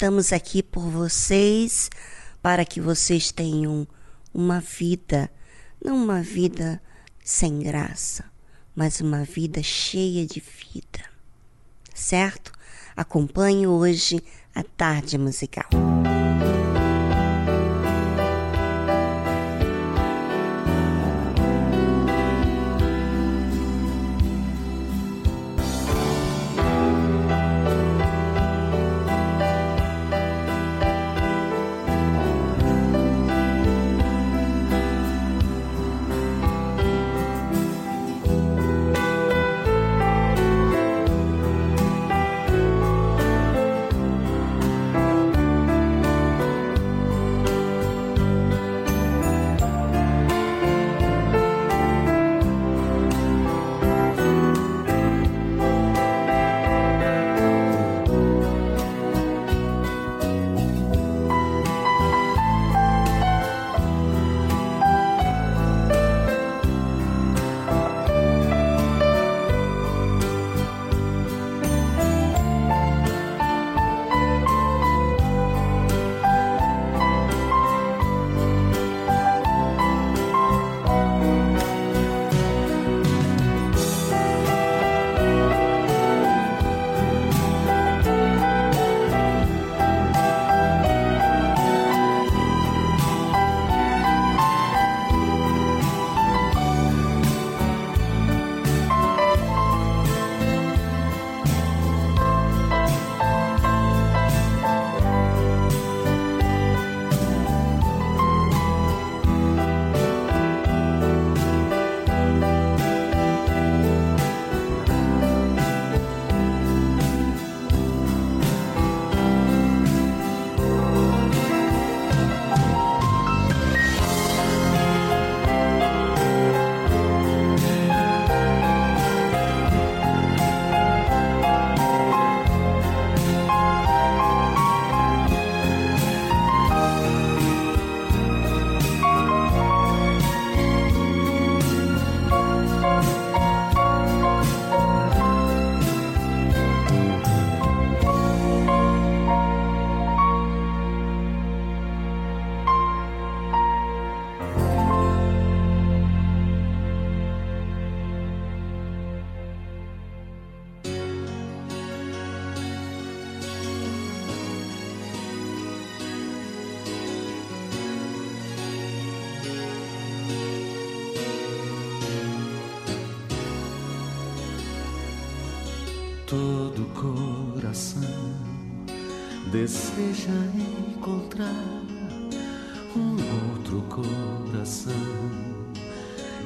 Estamos aqui por vocês para que vocês tenham uma vida, não uma vida sem graça, mas uma vida cheia de vida, certo? Acompanhe hoje a tarde musical.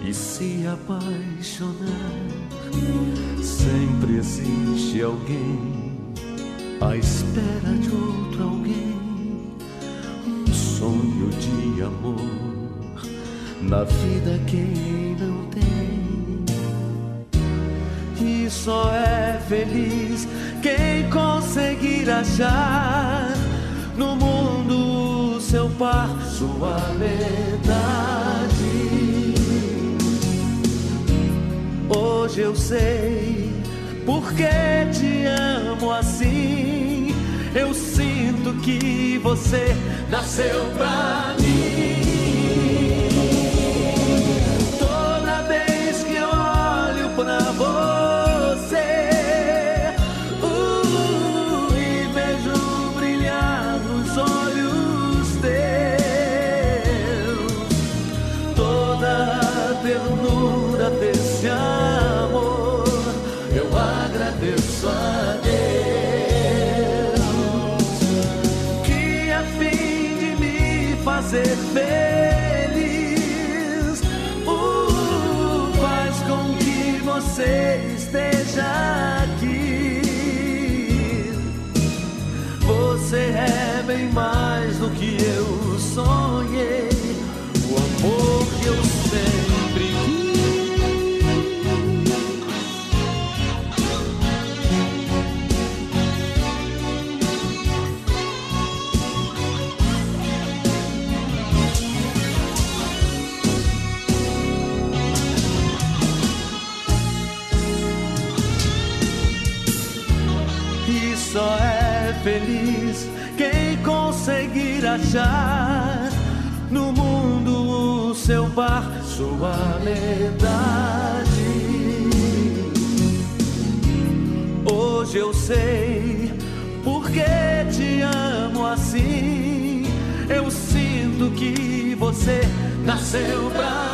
E se apaixonar. Sempre existe alguém à espera de outro alguém, um sonho de amor na vida quem não tem. E só é feliz quem conseguir achar no mundo seu par, sua verdade. Hoje eu sei porque te amo assim. Eu sinto que você nasceu pra mim. Toda vez que eu olho pra você feliz, uh, faz com que você esteja aqui. Você é bem mais achar no mundo o seu par, sua verdade. Hoje eu sei porque te amo assim. Eu sinto que você nasceu pra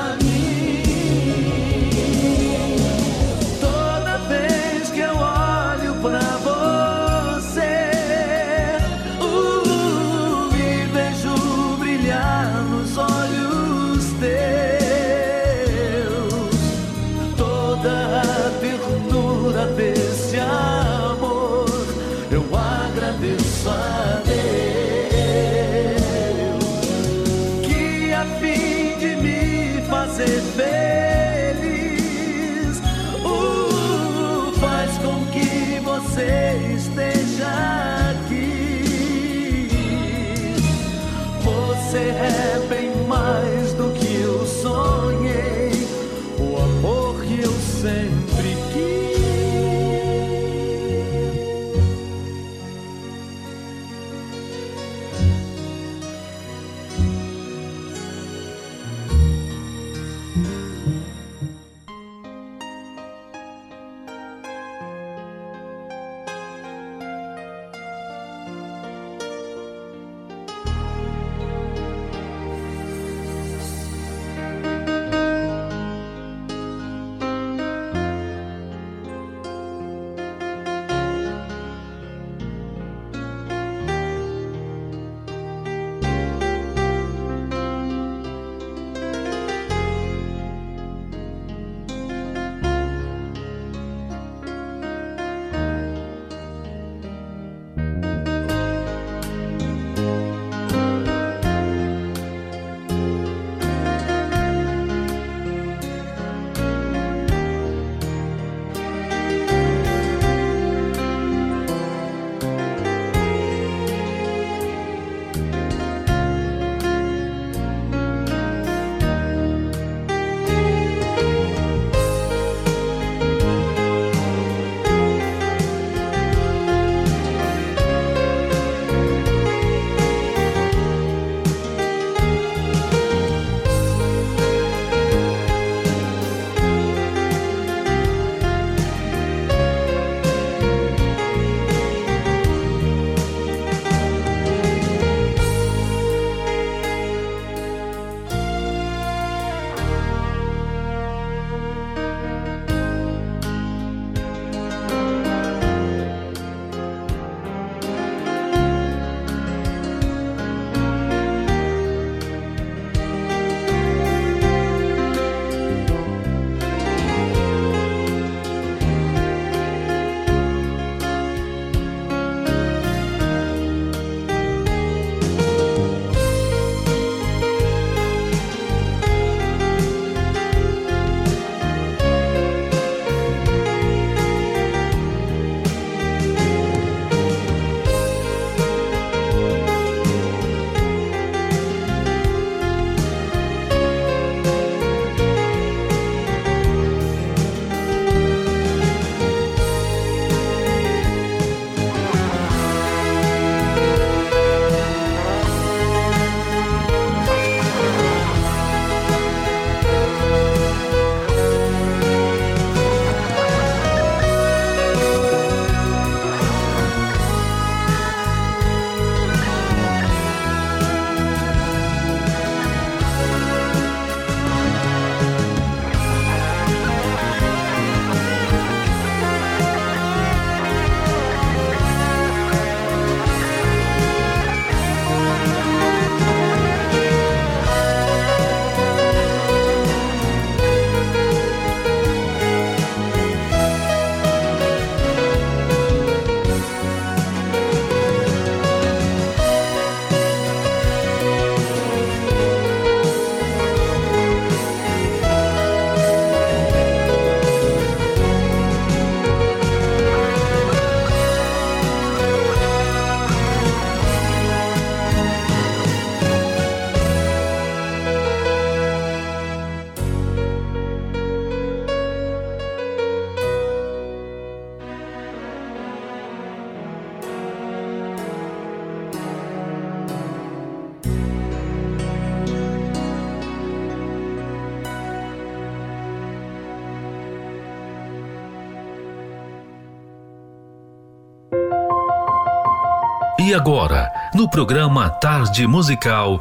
E agora, no programa Tarde Musical,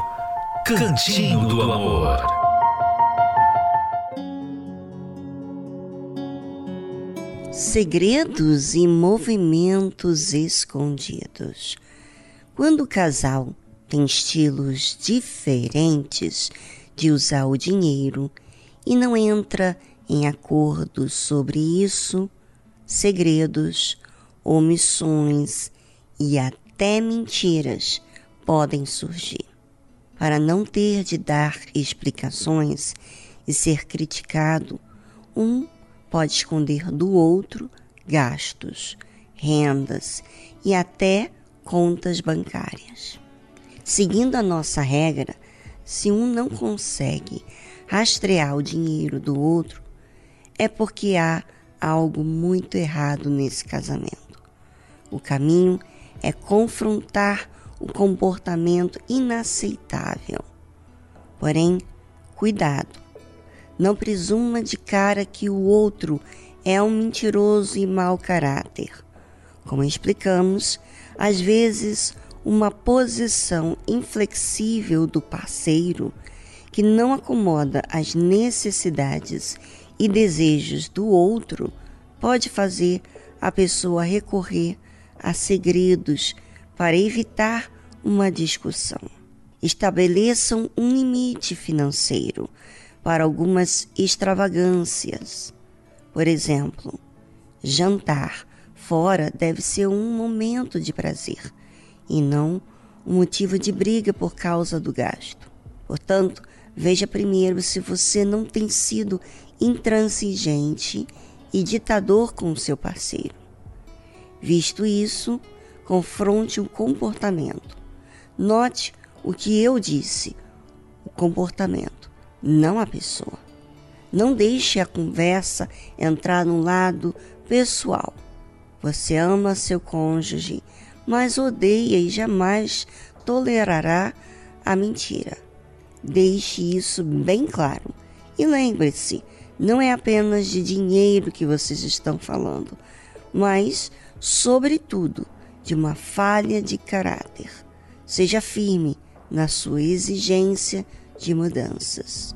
Cantinho do Amor. Segredos e movimentos escondidos. Quando o casal tem estilos diferentes de usar o dinheiro e não entra em acordo sobre isso, segredos, omissões e até mentiras podem surgir. Para não ter de dar explicações e ser criticado, um pode esconder do outro gastos, rendas e até contas bancárias. Seguindo a nossa regra, se um não consegue rastrear o dinheiro do outro, é porque há algo muito errado nesse casamento. O caminho é confrontar o comportamento inaceitável. Porém, cuidado. Não presuma de cara que o outro é um mentiroso e mau caráter. Como explicamos, às vezes uma posição inflexível do parceiro que não acomoda as necessidades e desejos do outro pode fazer a pessoa recorrer a segredos para evitar uma discussão. Estabeleçam um limite financeiro para algumas extravagâncias. Por exemplo, jantar fora deve ser um momento de prazer e não um motivo de briga por causa do gasto. Portanto, veja primeiro se você não tem sido intransigente e ditador com o seu parceiro. Visto isso, confronte o comportamento. Note o que eu disse: o comportamento, não a pessoa. Não deixe a conversa entrar no lado pessoal. Você ama seu cônjuge, mas odeia e jamais tolerará a mentira. Deixe isso bem claro. E lembre-se, não é apenas de dinheiro que vocês estão falando, mas, sobretudo, de uma falha de caráter. Seja firme na sua exigência de mudanças.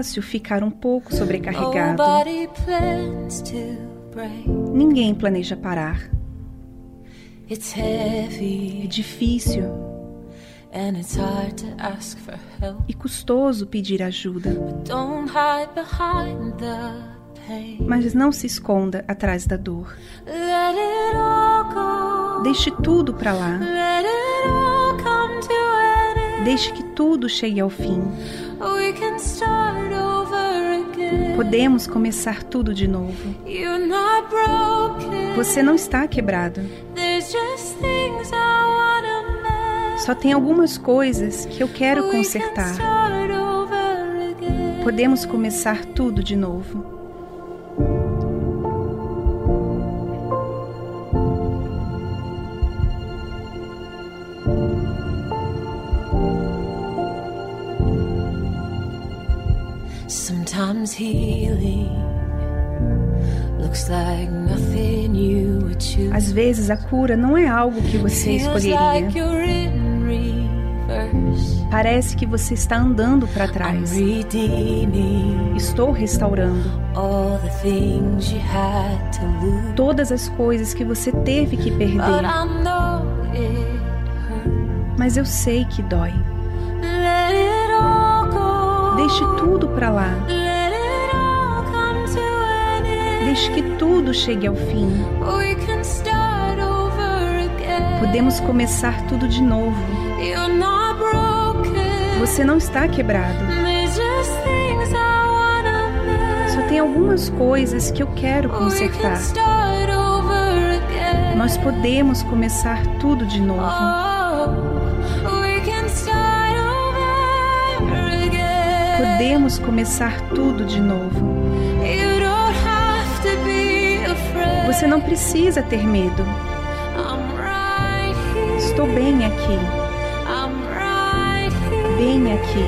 Fácil ficar um pouco sobrecarregado. Ninguém planeja parar. É difícil e custoso pedir ajuda, mas não se esconda atrás da dor. Deixe tudo para lá. Deixe que tudo chegue ao fim. Podemos começar tudo de novo. Você não está quebrado. Só tem algumas coisas que eu quero consertar. Podemos começar tudo de novo. Sometimes healing. Às vezes a cura não é algo que você escolheria. Parece que você está andando para trás. Estou restaurando todas as coisas que você teve que perder. Mas eu sei que dói. Deixe tudo para lá. Que tudo chegue ao fim. Podemos começar tudo de novo. Você não está quebrado. Só tem algumas coisas que eu quero consertar. Nós podemos começar tudo de novo. Oh. Podemos começar tudo de novo. Você não precisa ter medo. Estou bem aqui, bem aqui.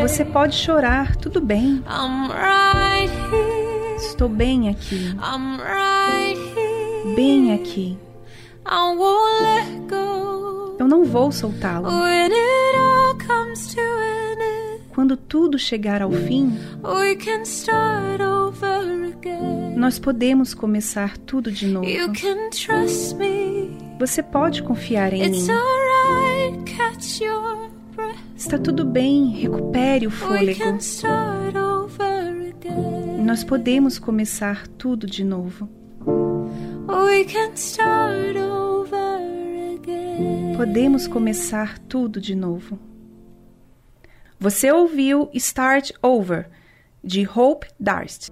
Você pode chorar, tudo bem. Estou bem aqui, bem aqui. Eu não vou soltá-lo. Quando tudo chegar ao fim, we can start over again. nós podemos começar tudo de novo. You can trust me. Você pode confiar em It's mim. breath. Está tudo bem, recupere o fôlego. Nós podemos começar tudo de novo. Podemos começar tudo de novo. Você ouviu Start Over, de Hope Darst.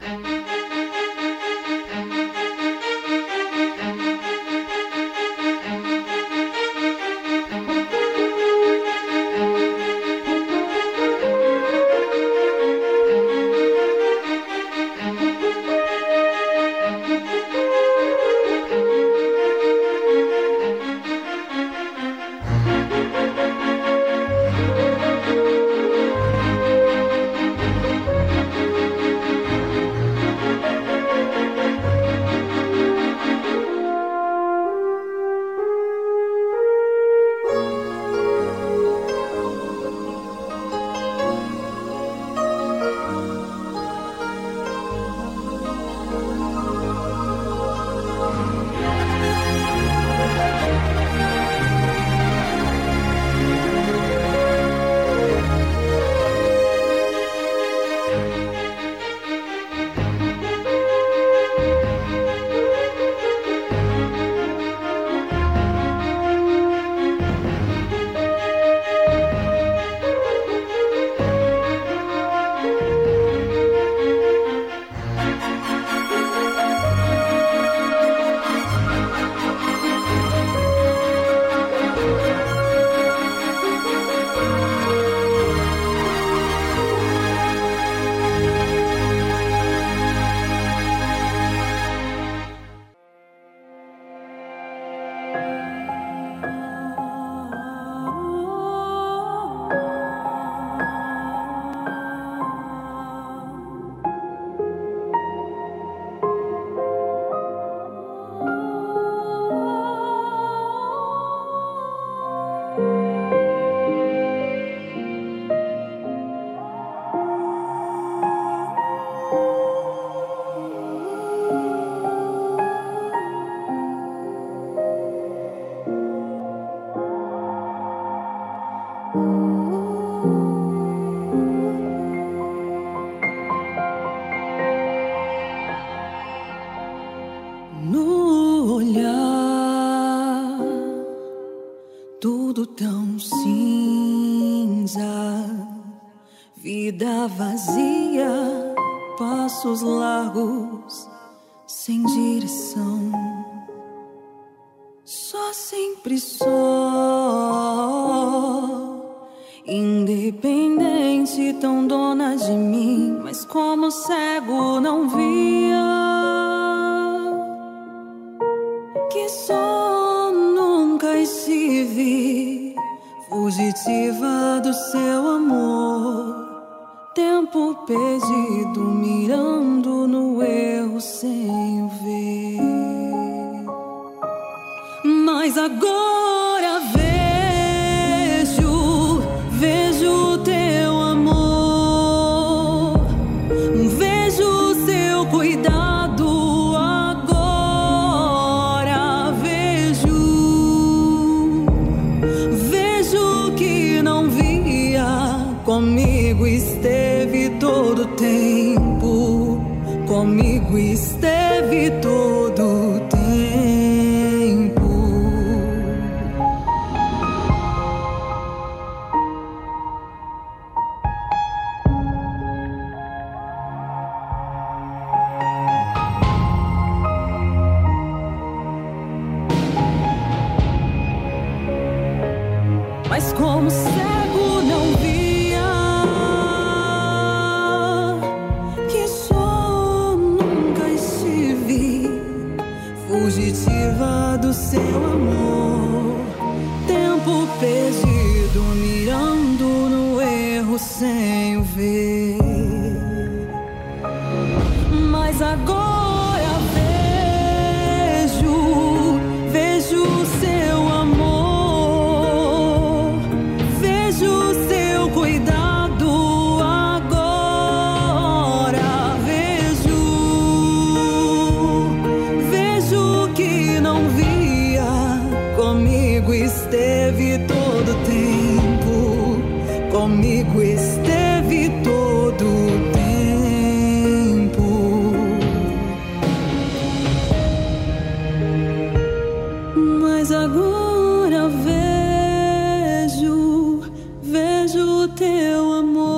teu amor.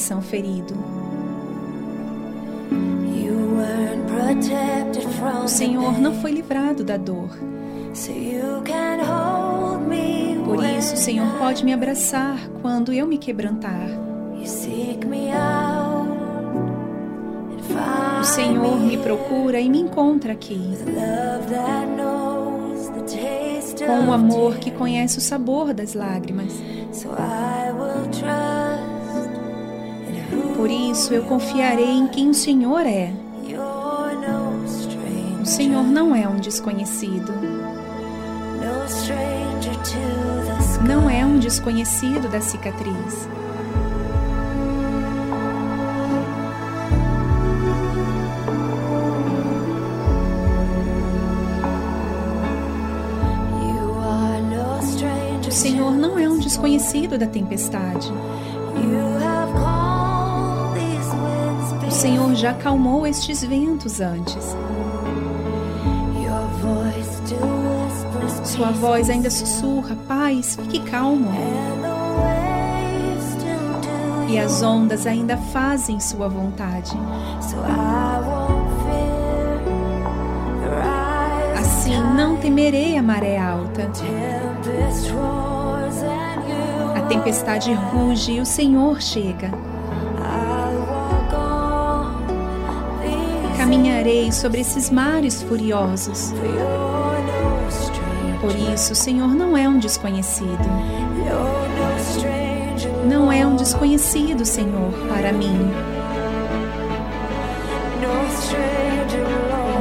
coração ferido. O Senhor não foi livrado da dor. Por isso, o Senhor pode me abraçar quando eu me quebrantar. O Senhor me procura e me encontra aqui. Com o amor que conhece o sabor das lágrimas. Por isso eu confiarei em quem o Senhor é. O Senhor não é um desconhecido. Não é um desconhecido da cicatriz. O Senhor não é um desconhecido da tempestade. Senhor já acalmou estes ventos antes. Sua voz ainda sussurra: Paz, fique calmo. E as ondas ainda fazem sua vontade. Assim não temerei a maré alta. A tempestade ruge e o Senhor chega. Sobre esses mares furiosos. Por isso, o Senhor não é um desconhecido. Não é um desconhecido, Senhor, para mim.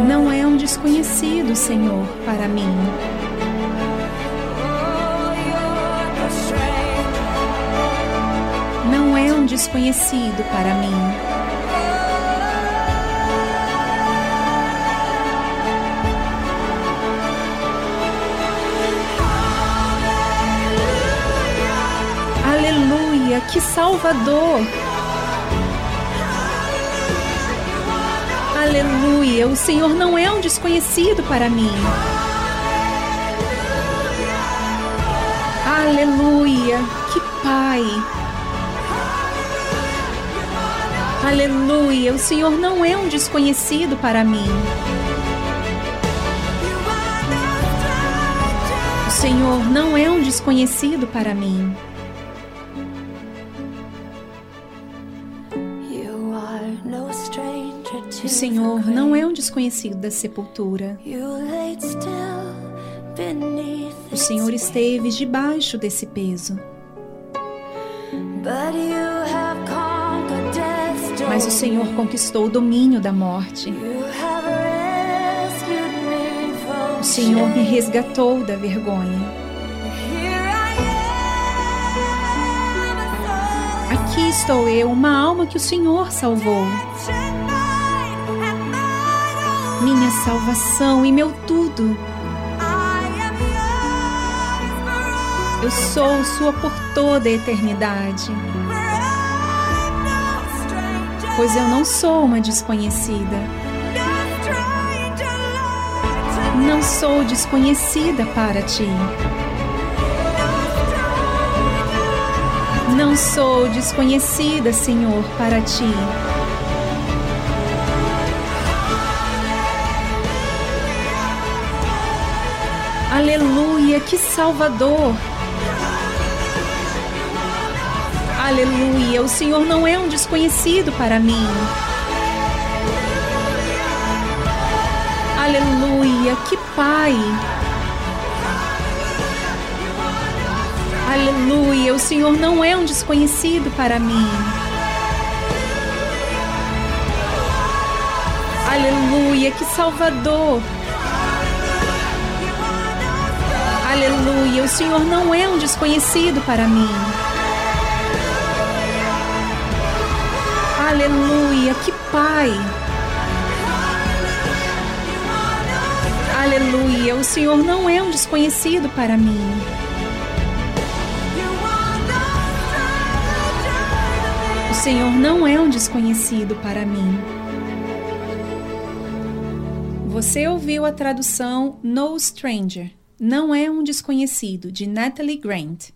Não é um desconhecido, Senhor, para mim. Não é um desconhecido para mim. Que Salvador! Aleluia, o Senhor não é um desconhecido para mim. Aleluia, que Pai! Aleluia, o Senhor não é um desconhecido para mim. O Senhor não é um desconhecido para mim. Senhor não é um desconhecido da sepultura. O Senhor esteve debaixo desse peso. Mas o Senhor conquistou o domínio da morte. O Senhor me resgatou da vergonha. Aqui estou eu, uma alma que o Senhor salvou minha salvação e meu tudo. Eu sou sua por toda a eternidade. Pois eu não sou uma desconhecida. Não sou desconhecida para ti. Não sou desconhecida, Senhor, para ti. Aleluia, que Salvador! Aleluia, o Senhor não é um desconhecido para mim. Aleluia, que Pai! Aleluia, o Senhor não é um desconhecido para mim. Aleluia, que Salvador! Aleluia, o Senhor não é um desconhecido para mim. Aleluia, que Pai. Aleluia, o Senhor não é um desconhecido para mim. O Senhor não é um desconhecido para mim. Você ouviu a tradução No Stranger não é um desconhecido, de Natalie Grant.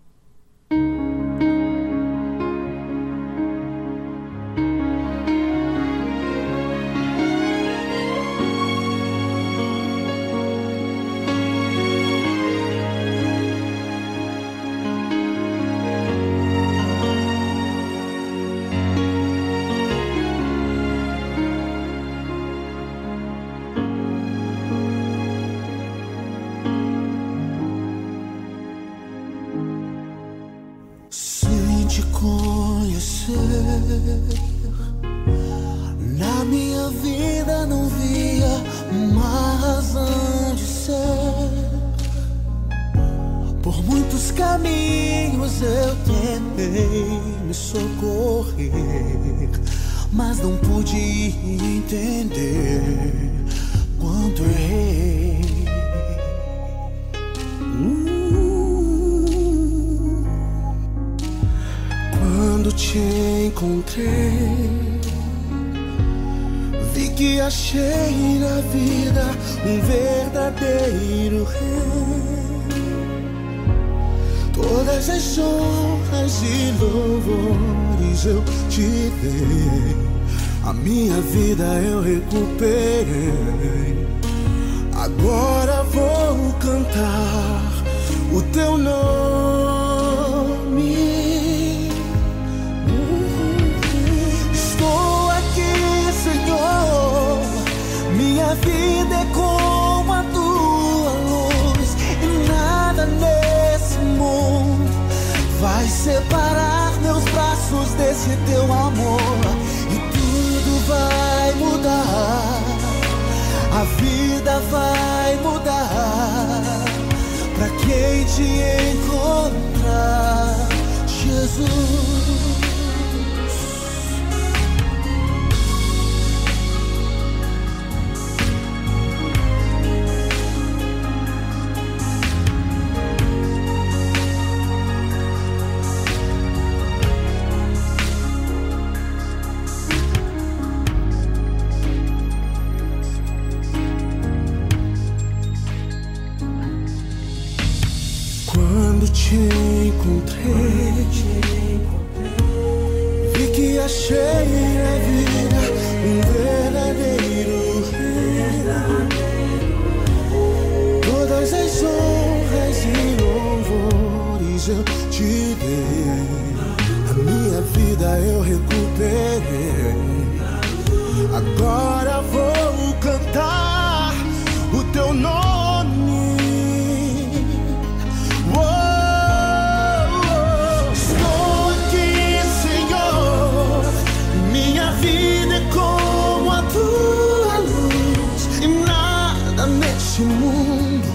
Esse mundo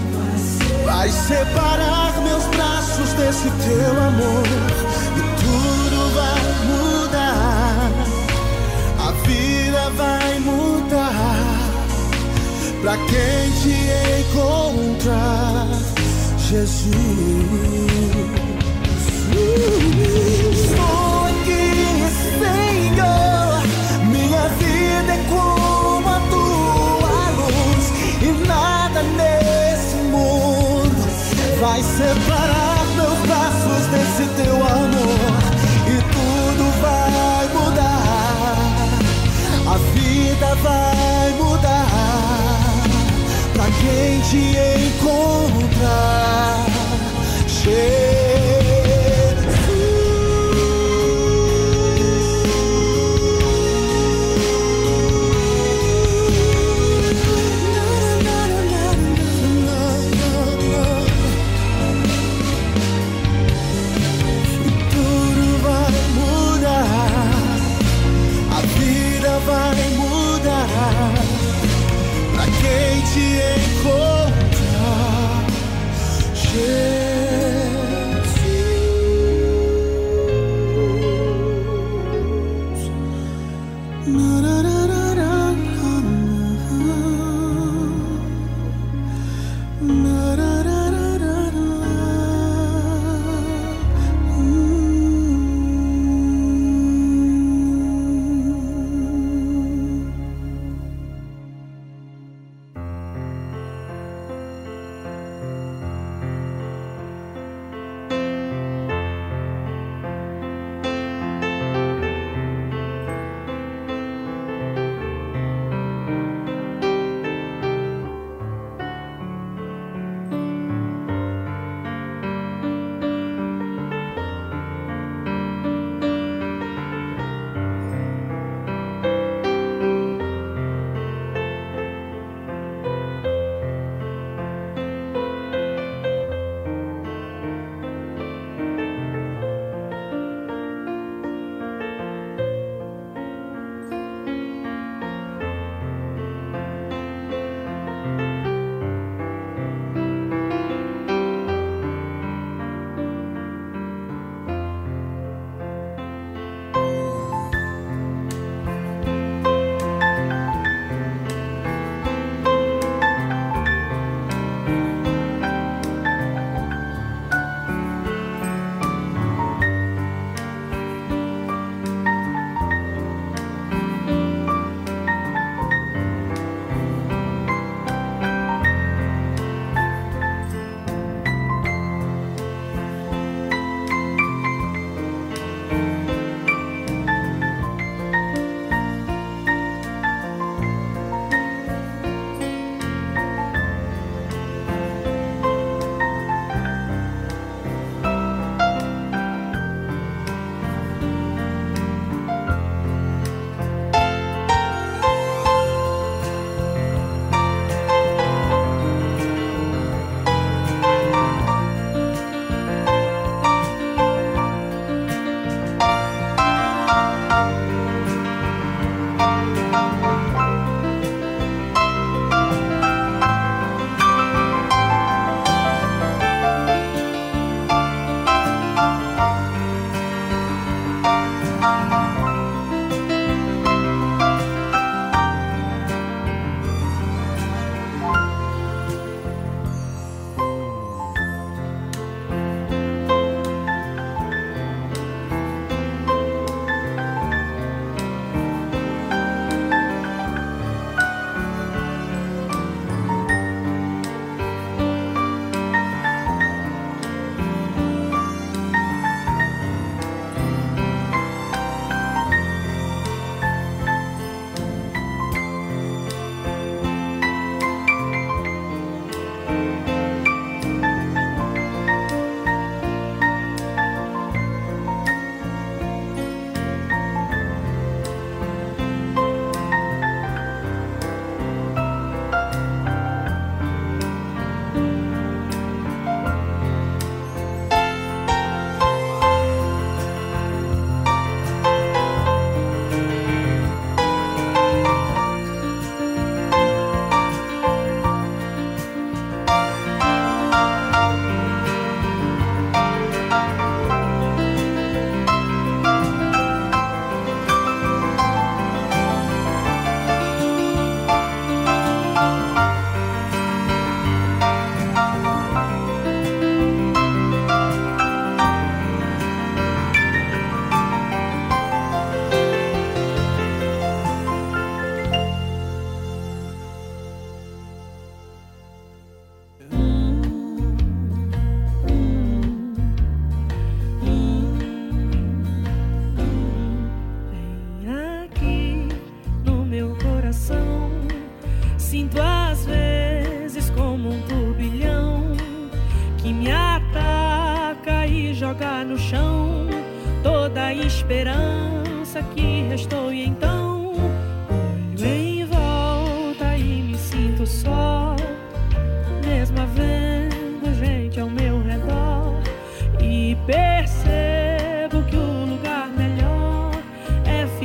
vai separar meus braços desse teu amor e tudo vai mudar. A vida vai mudar pra quem te encontrar, Jesus. Uh, estou aqui sem vai separar meus braços desse teu amor e tudo vai mudar. A vida vai mudar pra quem te encontrar. Chega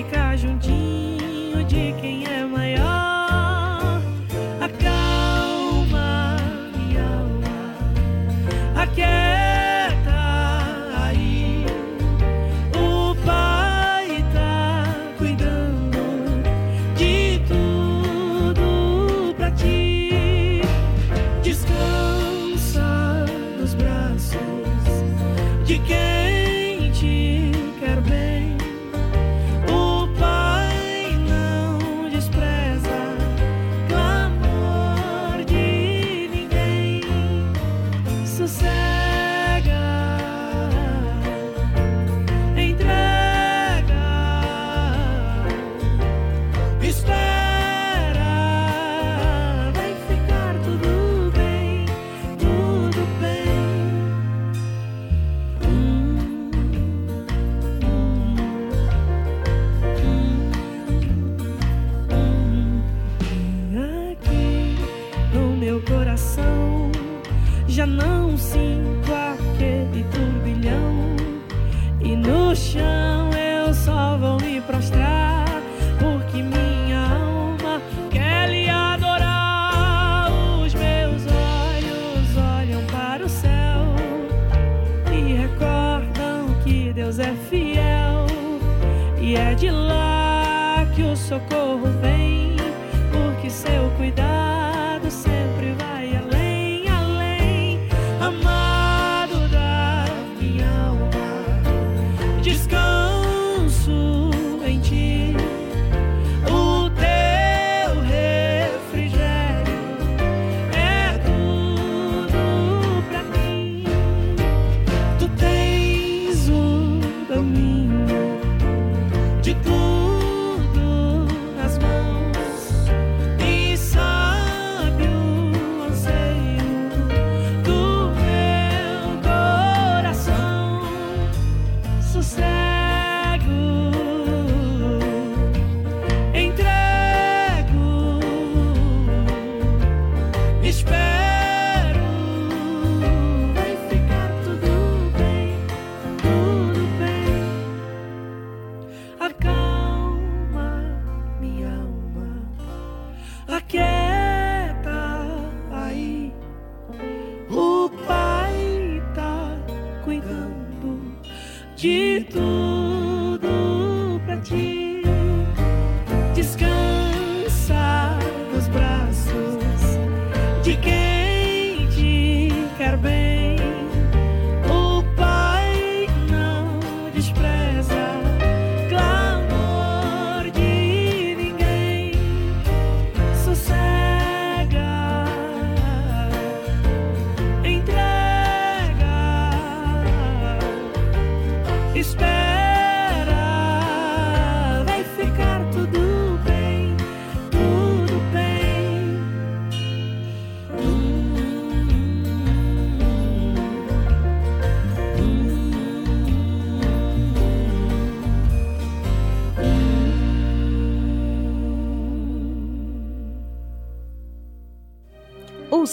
ficar juntinho de quem é maior. Acalma minha alma, aquieta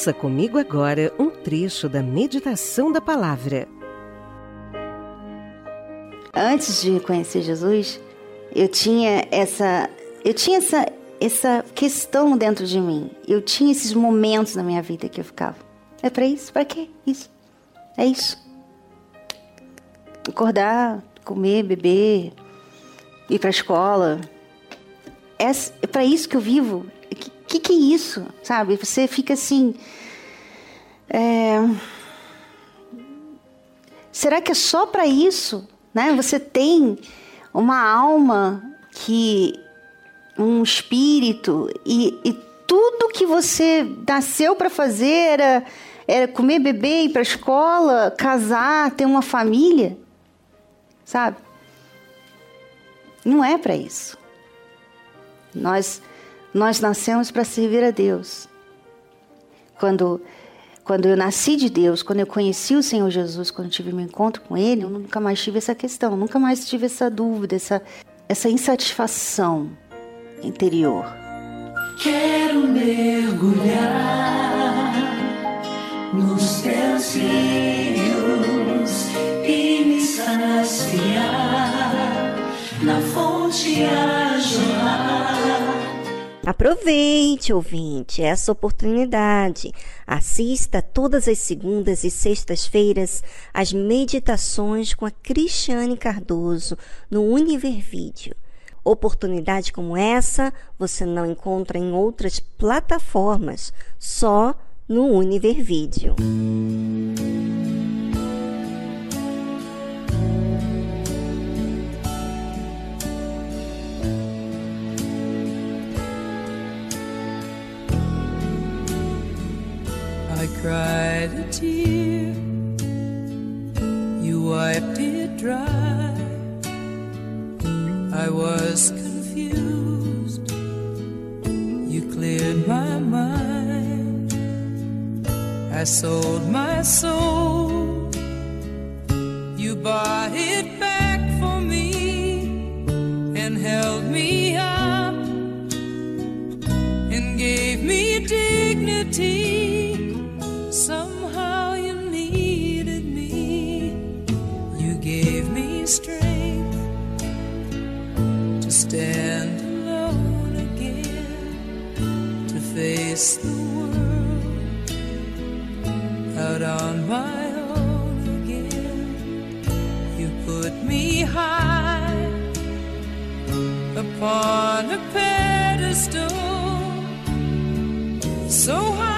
Ouça comigo agora um trecho da meditação da palavra. Antes de conhecer Jesus, eu tinha essa, eu tinha essa, essa questão dentro de mim. Eu tinha esses momentos na minha vida que eu ficava. É para isso? Para quê? Isso. É isso. Acordar, comer, beber, ir para a escola. É, é para isso que eu vivo. Que, que, é isso? Sabe? Você fica assim. é, Será que é só para isso? Né? Você tem uma alma que um espírito e, e tudo que você nasceu para fazer era, era comer, beber, ir para escola, casar, ter uma família, sabe? Não é para isso. Nós nós nascemos para servir a Deus. Quando quando eu nasci de Deus, quando eu conheci o Senhor Jesus, quando tive meu encontro com Ele, eu nunca mais tive essa questão, nunca mais tive essa dúvida, essa, essa insatisfação interior. Quero mergulhar nos teus rios e me saciar na fonte a jorrar. Aproveite, ouvinte, essa oportunidade. Assista todas as segundas e sextas-feiras às meditações com a Cristiane Cardoso no Univer Vídeo. Oportunidade como essa você não encontra em outras plataformas, só no Univer Vídeo. Cried a tear, you wiped it dry. I was confused, you cleared my mind. I sold my soul, you bought it back for me and held me up and gave me dignity. Somehow you needed me. You gave me strength to stand alone again, to face the world out on my own again. You put me high upon a pedestal, so high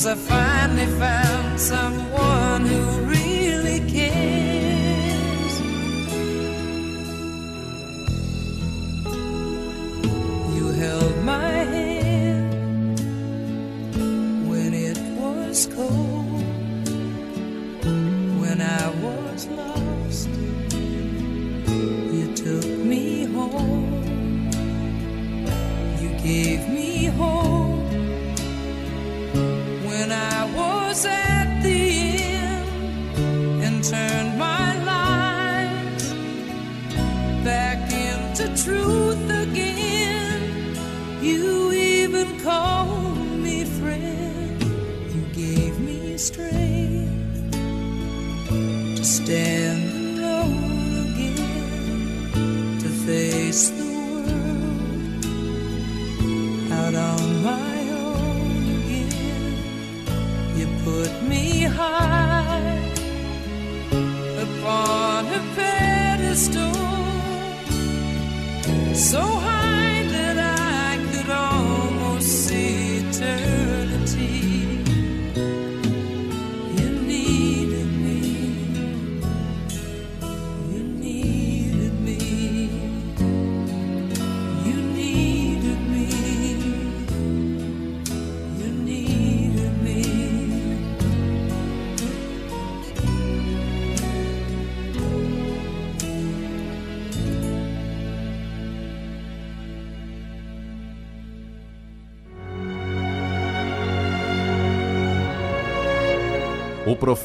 Cause I finally found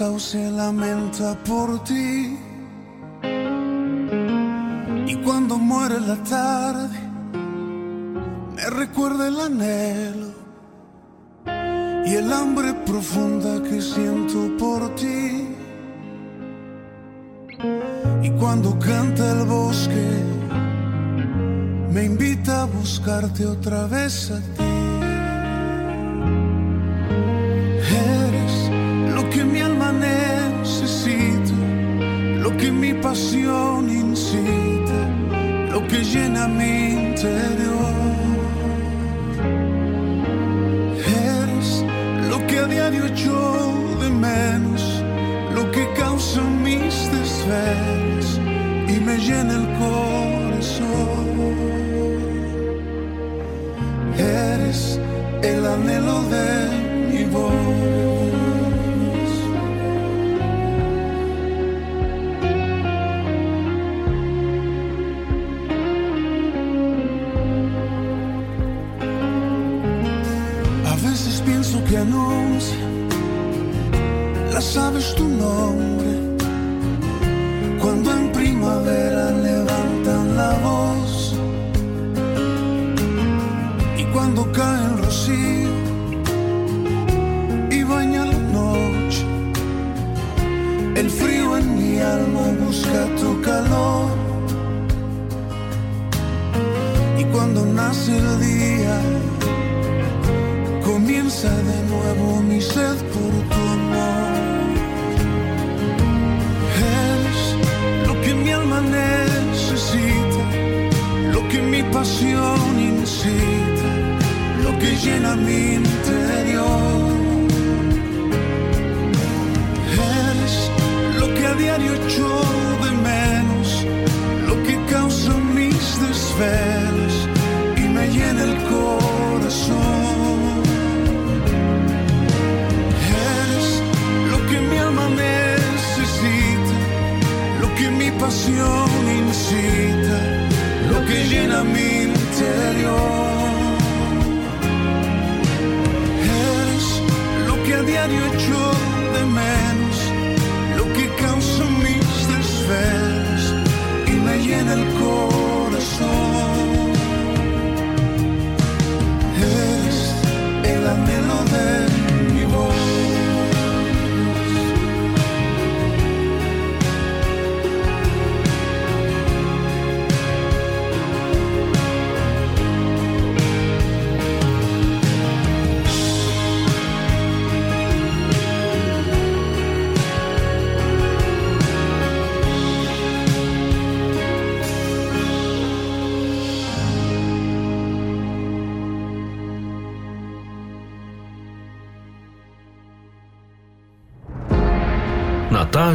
Sauce lamenta por ti. Y cuando muere la tarde, me recuerda el anhelo y el hambre profunda que siento por ti. Y cuando canta el bosque, me invita a buscarte otra vez mi interior.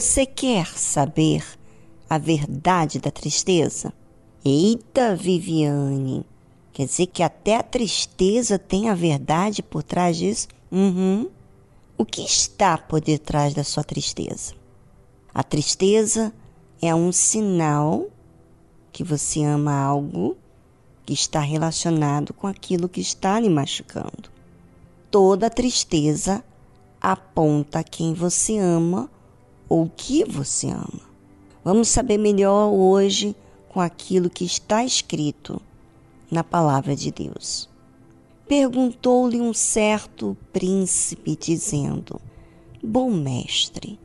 Você quer saber a verdade da tristeza? Eita, Viviane! Quer dizer que até a tristeza tem a verdade por trás disso? Uhum. O que está por detrás da sua tristeza? A tristeza é um sinal que você ama algo que está relacionado com aquilo que está lhe machucando. Toda tristeza aponta quem você ama ou o que você ama. Vamos saber melhor hoje com aquilo que está escrito na palavra de Deus. Perguntou-lhe um certo príncipe, dizendo: Bom mestre,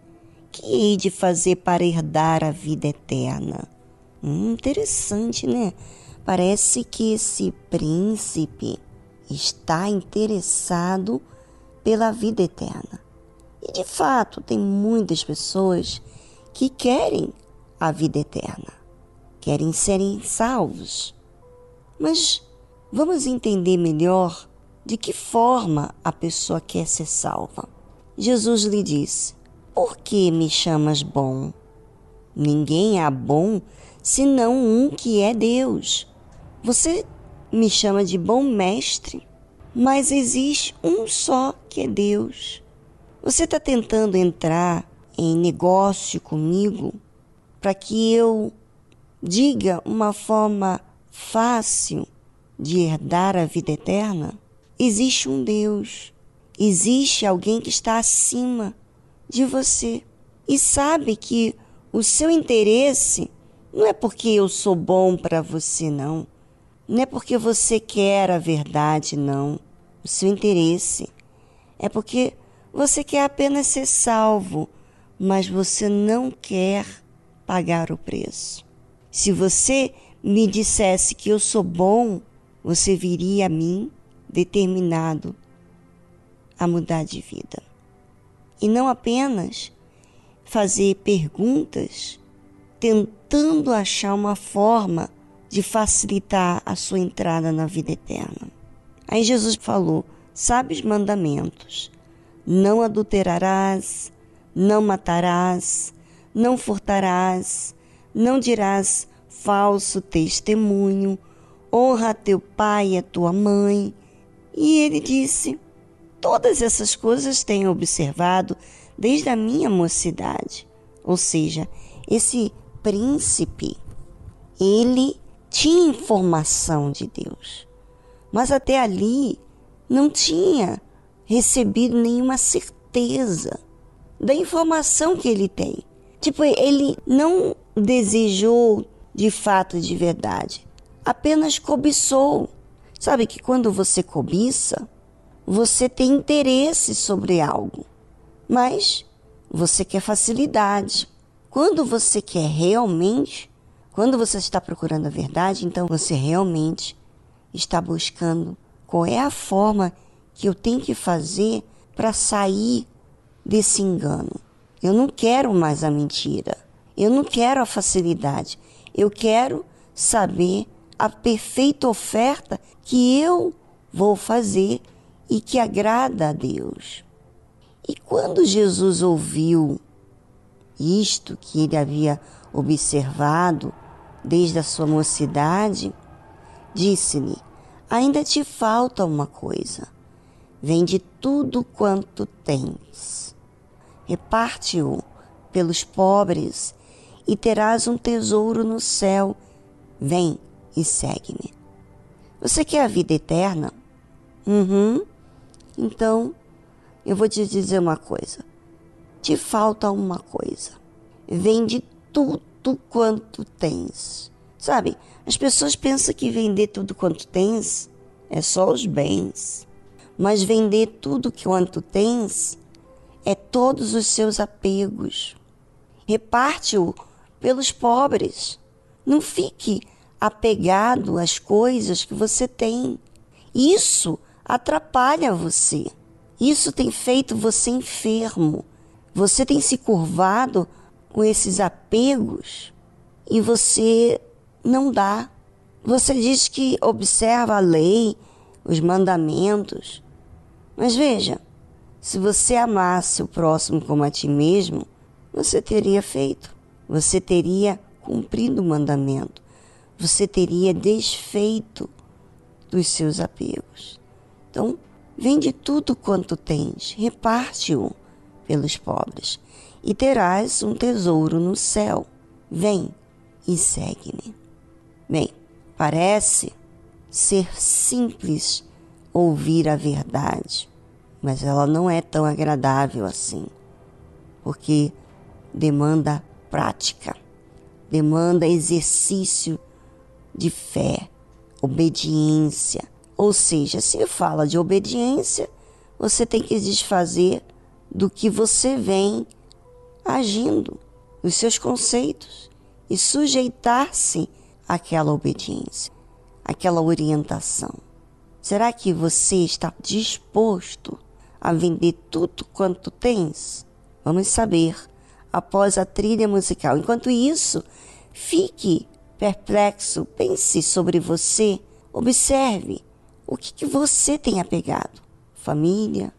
que hei de fazer para herdar a vida eterna? Hum, interessante, né? Parece que esse príncipe está interessado pela vida eterna. E de fato, tem muitas pessoas que querem a vida eterna, querem serem salvos. Mas vamos entender melhor de que forma a pessoa quer ser salva. Jesus lhe disse: Por que me chamas bom? Ninguém há bom senão um que é Deus. Você me chama de bom mestre, mas existe um só que é Deus. Você está tentando entrar em negócio comigo para que eu diga uma forma fácil de herdar a vida eterna? Existe um Deus, existe alguém que está acima de você e sabe que o seu interesse não é porque eu sou bom para você, não. Não é porque você quer a verdade, não. O seu interesse é porque você quer apenas ser salvo, mas você não quer pagar o preço. Se você me dissesse que eu sou bom, você viria a mim determinado a mudar de vida. E não apenas fazer perguntas tentando achar uma forma de facilitar a sua entrada na vida eterna. Aí Jesus falou: sabe os mandamentos não adulterarás, não matarás, não furtarás, não dirás falso testemunho, honra a teu pai e a tua mãe. E ele disse: Todas essas coisas tenho observado desde a minha mocidade. Ou seja, esse príncipe, ele tinha informação de Deus. mas até ali não tinha recebido nenhuma certeza da informação que ele tem. Tipo, ele não desejou de fato de verdade, apenas cobiçou. Sabe que quando você cobiça, você tem interesse sobre algo, mas você quer facilidade. Quando você quer realmente, quando você está procurando a verdade, então você realmente está buscando qual é a forma que eu tenho que fazer para sair desse engano. Eu não quero mais a mentira. Eu não quero a facilidade. Eu quero saber a perfeita oferta que eu vou fazer e que agrada a Deus. E quando Jesus ouviu isto que ele havia observado desde a sua mocidade, disse-lhe: Ainda te falta uma coisa. Vende tudo quanto tens. Reparte-o pelos pobres e terás um tesouro no céu. Vem e segue-me. Você quer a vida eterna? Uhum. Então, eu vou te dizer uma coisa. Te falta uma coisa. Vende tudo quanto tens. Sabe, as pessoas pensam que vender tudo quanto tens é só os bens. Mas vender tudo quanto tens é todos os seus apegos. Reparte-o pelos pobres. Não fique apegado às coisas que você tem. Isso atrapalha você. Isso tem feito você enfermo. Você tem se curvado com esses apegos e você não dá. Você diz que observa a lei, os mandamentos. Mas veja, se você amasse o próximo como a ti mesmo, você teria feito. Você teria cumprido o mandamento. Você teria desfeito dos seus apegos. Então, vende tudo quanto tens, reparte-o pelos pobres, e terás um tesouro no céu. Vem e segue-me. Bem, parece ser simples ouvir a verdade, mas ela não é tão agradável assim, porque demanda prática, demanda exercício de fé, obediência. Ou seja, se fala de obediência, você tem que desfazer do que você vem agindo, os seus conceitos, e sujeitar-se àquela obediência, àquela orientação. Será que você está disposto a vender tudo quanto tens? Vamos saber após a trilha musical. Enquanto isso, fique perplexo, pense sobre você, observe o que, que você tem apegado: família,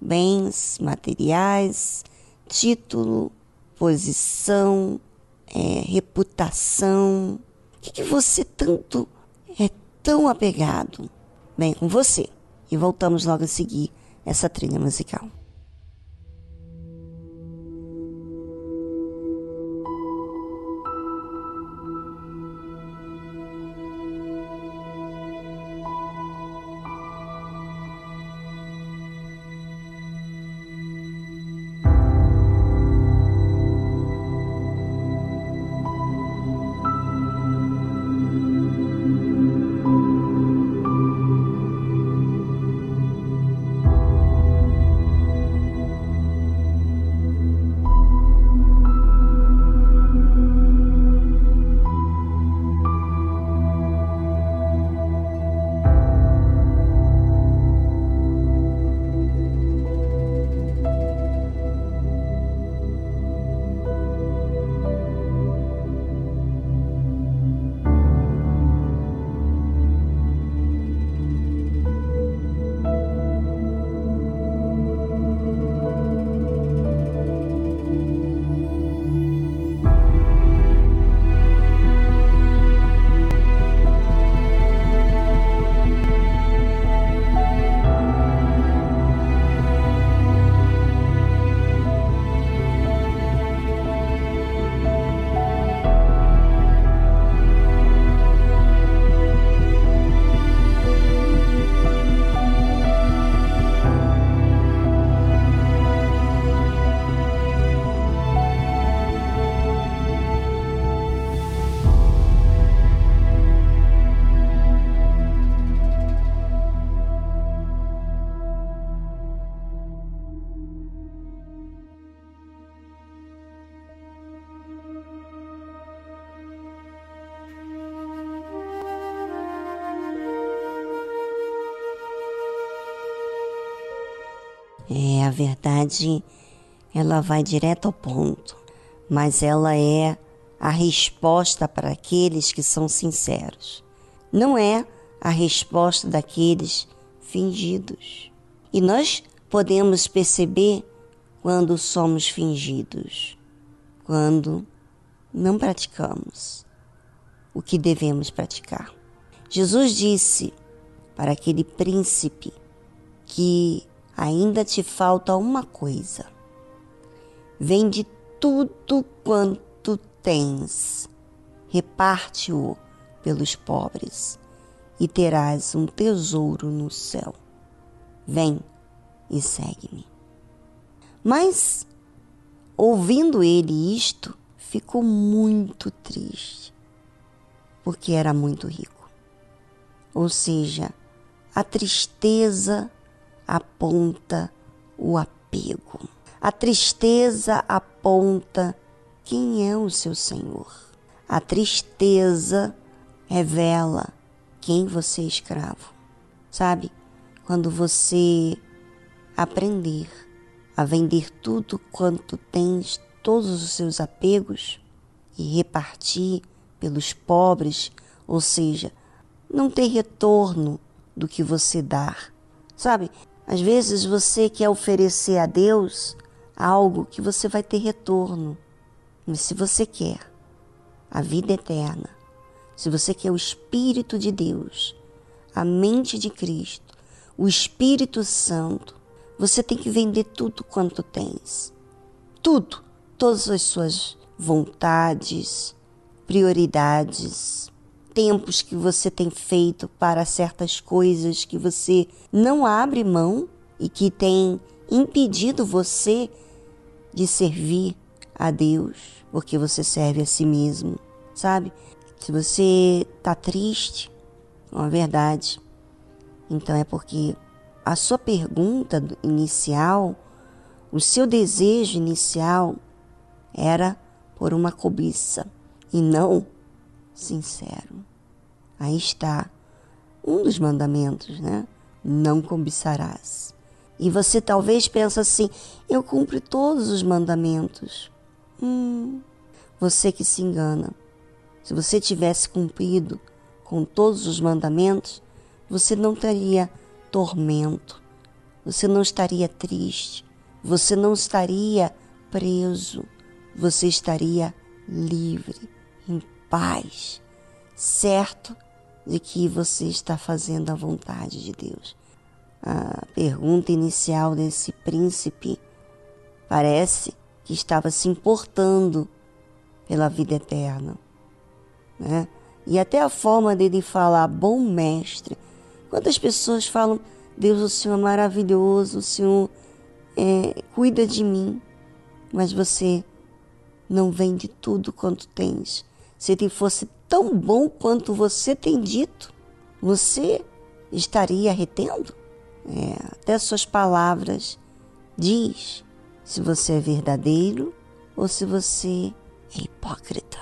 bens materiais, título, posição, é, reputação. O que, que você tanto é tão apegado? Bem, com você. E voltamos logo a seguir essa trilha musical. Verdade, ela vai direto ao ponto, mas ela é a resposta para aqueles que são sinceros. Não é a resposta daqueles fingidos. E nós podemos perceber quando somos fingidos, quando não praticamos o que devemos praticar. Jesus disse para aquele príncipe que ainda te falta uma coisa. Vende tudo quanto tens, reparte-o pelos pobres e terás um tesouro no céu. Vem e segue-me. Mas, ouvindo ele isto, ficou muito triste, porque era muito rico. Ou seja, a tristeza aponta o apego. A tristeza aponta quem é o seu Senhor. A tristeza revela quem você é escravo. Sabe? Quando você aprender a vender tudo quanto tens, todos os seus apegos e repartir pelos pobres, ou seja, não ter retorno do que você dá. Sabe? Às vezes você quer oferecer a Deus algo que você vai ter retorno. Mas se você quer a vida eterna, se você quer o Espírito de Deus, a mente de Cristo, o Espírito Santo, você tem que vender tudo quanto tens. Tudo, todas as suas vontades, prioridades, tempos que você tem feito para certas coisas que você não abre mão e que tem impedido você de servir a Deus, porque você serve a si mesmo, sabe? Se você está triste, é uma verdade, então é porque a sua pergunta inicial, o seu desejo inicial era por uma cobiça e não sincero. Aí está um dos mandamentos, né? Não cobiçarás. E você talvez pense assim: eu cumpro todos os mandamentos. Hum, você que se engana. Se você tivesse cumprido com todos os mandamentos, você não teria tormento, você não estaria triste, você não estaria preso, você estaria livre, em paz, certo de que você está fazendo a vontade de Deus. A pergunta inicial desse príncipe parece que estava se importando pela vida eterna. Né? E até a forma dele falar, bom mestre, Quantas pessoas falam, Deus, o Senhor é maravilhoso, o Senhor é, cuida de mim, mas você não vende tudo quanto tens. Se ele fosse tão bom quanto você tem dito, você estaria retendo? É, até suas palavras diz se você é verdadeiro ou se você é hipócrita.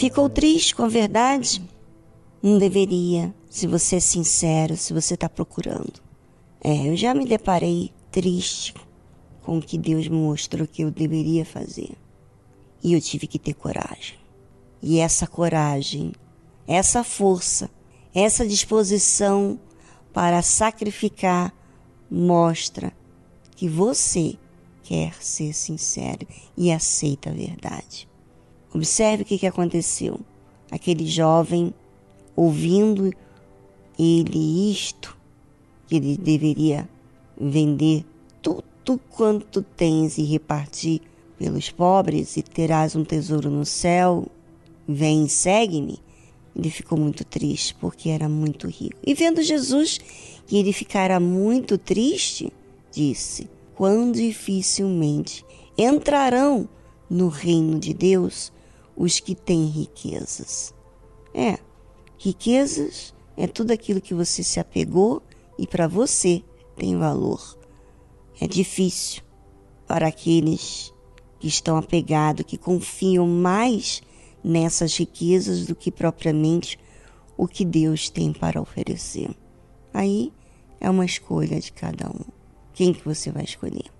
Ficou triste com a verdade? Não deveria, se você é sincero, se você está procurando. É, eu já me deparei triste com o que Deus me mostrou que eu deveria fazer. E eu tive que ter coragem. E essa coragem, essa força, essa disposição para sacrificar mostra que você quer ser sincero e aceita a verdade. Observe o que, que aconteceu. Aquele jovem, ouvindo ele isto, que ele deveria vender tudo quanto tens e repartir pelos pobres e terás um tesouro no céu, vem segue-me. Ele ficou muito triste porque era muito rico. E vendo Jesus que ele ficara muito triste, disse: Quão dificilmente entrarão no reino de Deus os que têm riquezas. É, riquezas é tudo aquilo que você se apegou e para você tem valor. É difícil para aqueles que estão apegados, que confiam mais nessas riquezas do que propriamente o que Deus tem para oferecer. Aí é uma escolha de cada um. Quem que você vai escolher?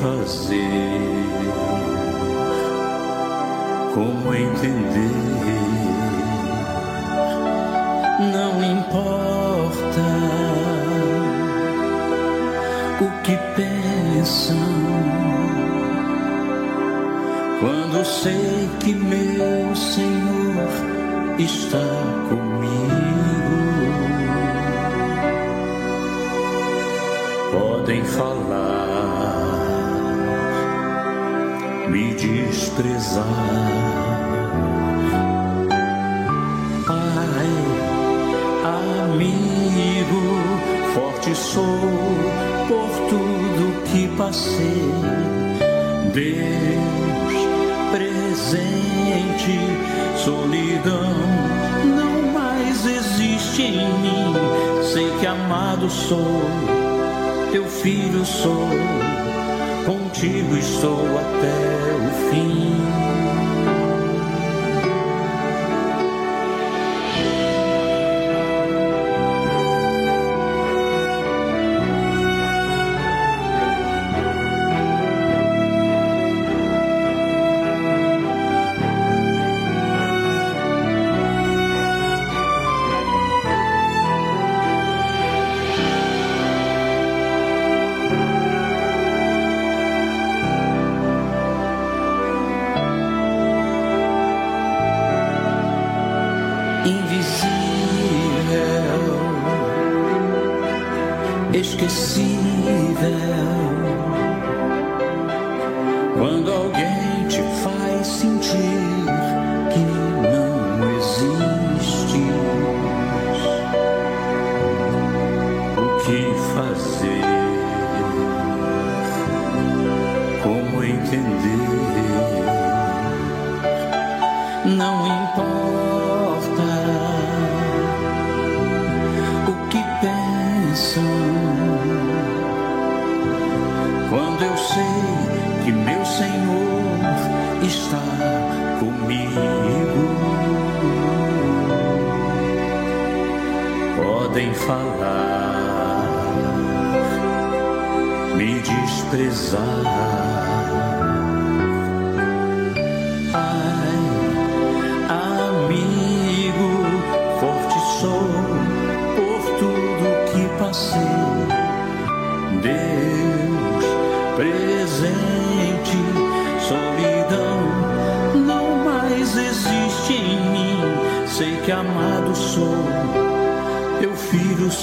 Fazer? Como entender? Não importa o que pensam quando sei que meu Senhor está comigo. Podem falar, me desprezar. Pai, amigo, forte sou por tudo que passei. Deus presente, solidão não mais existe em mim. Sei que amado sou, teu filho sou, contigo estou até o fim.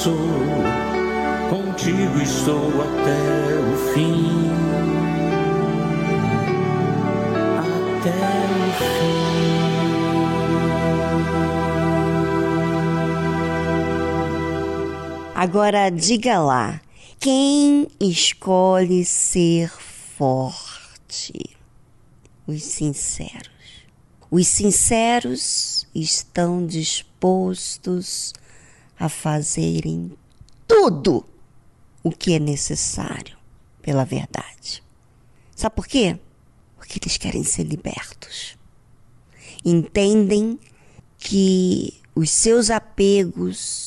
Sou, contigo estou até o fim. Agora diga lá, quem escolhe ser forte? Os sinceros. Os sinceros estão dispostos a fazerem tudo o que é necessário pela verdade. Sabe por quê? Porque eles querem ser libertos. Entendem que os seus apegos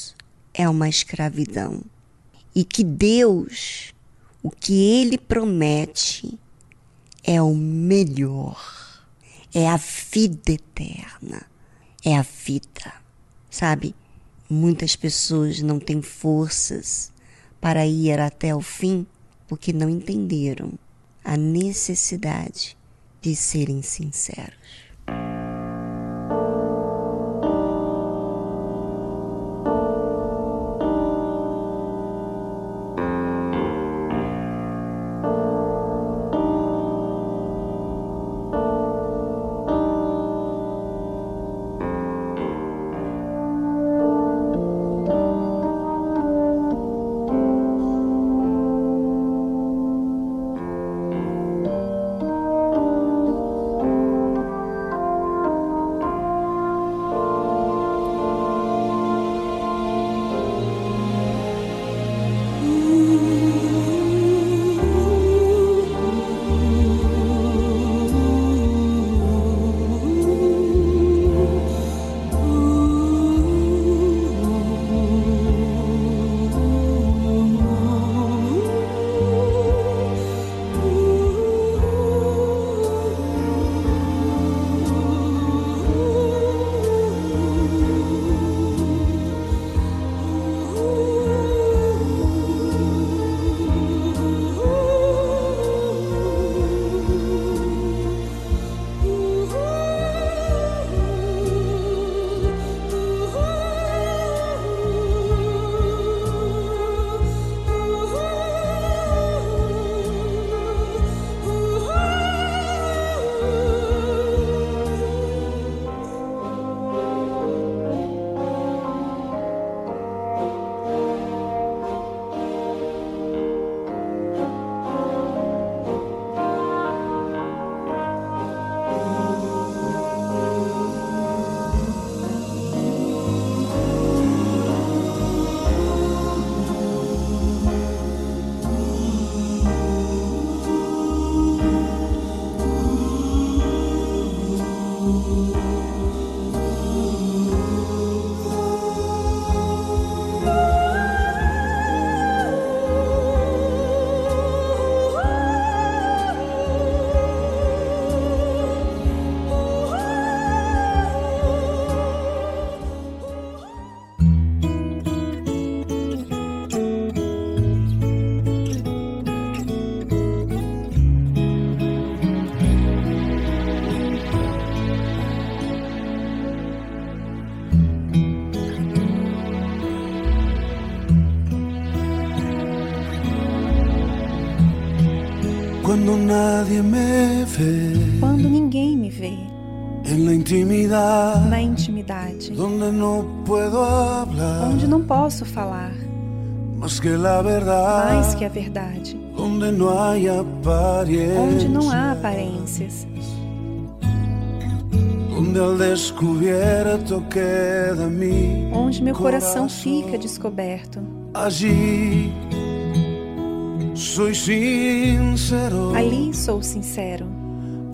é uma escravidão e que Deus, o que Ele promete, é o melhor, é a vida eterna, é a vida, sabe? Muitas pessoas não têm forças para ir até o fim porque não entenderam a necessidade de serem sinceros. Quando ninguém me vê. Na intimidade, onde não posso falar. Que mais que a verdade, onde não há aparências, onde meu coração fica descoberto. Allí soy sincero, Ali sou sincero,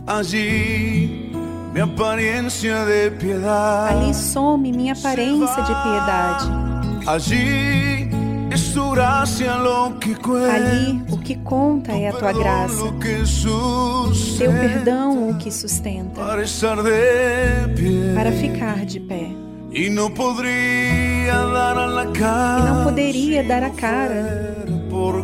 allí mi apariencia de piedad, ali some minha aparência de piedade, allí es tu gracia lo que cuenta, ali o que conta é a tua graça, teu perdão o que sustenta, para estar de pie. Para ficar de pé. E não poderia dar a cara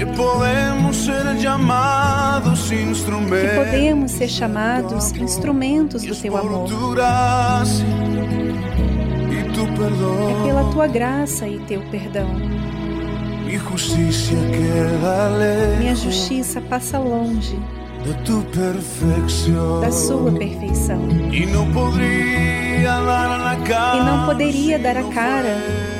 que podemos ser llamados que instrumentos podemos ser chamados instrumentos do teu amor. É pela tua graça e teu perdão. Minha justiça passa longe de tu perfección da sua perfeição. E não poderia dar a cara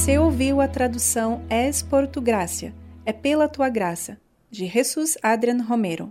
Você ouviu a tradução Es por tu gracia, é pela tua graça, de Jesus Adrian Romero.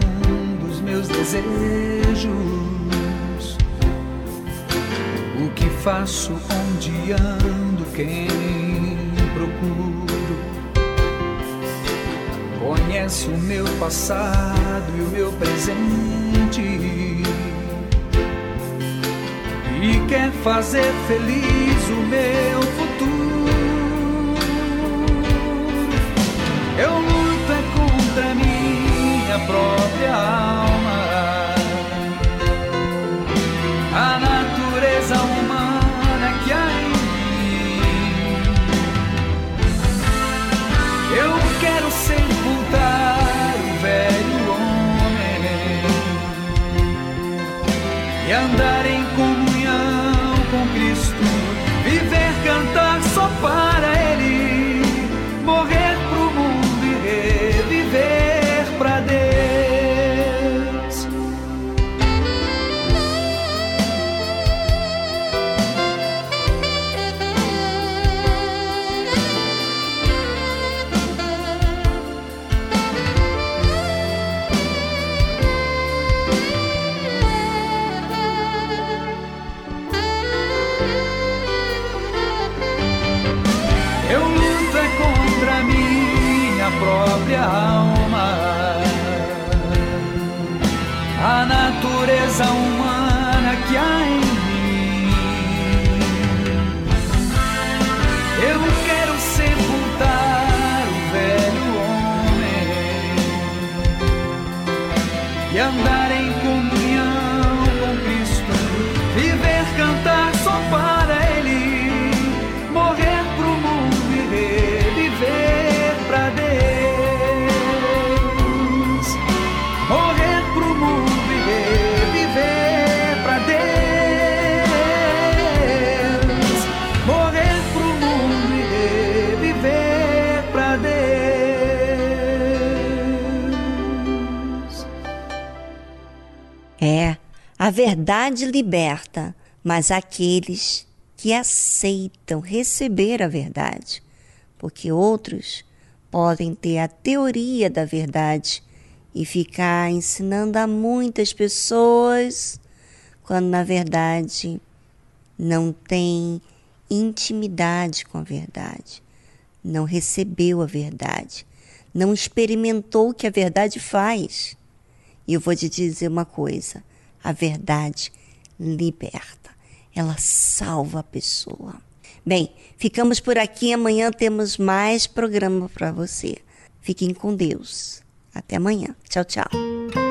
meus desejos, o que faço, onde ando, quem procuro. Conhece o meu passado e o meu presente e quer fazer feliz o meu futuro. Eu luto é contra minha própria alma. Andar em verdade liberta, mas aqueles que aceitam receber a verdade, porque outros podem ter a teoria da verdade e ficar ensinando a muitas pessoas, quando na verdade não tem intimidade com a verdade, não recebeu a verdade, não experimentou o que a verdade faz. E eu vou te dizer uma coisa: a verdade liberta, ela salva a pessoa. Bem, ficamos por aqui. Amanhã temos mais programa para você. Fiquem com Deus. Até amanhã. Tchau, tchau.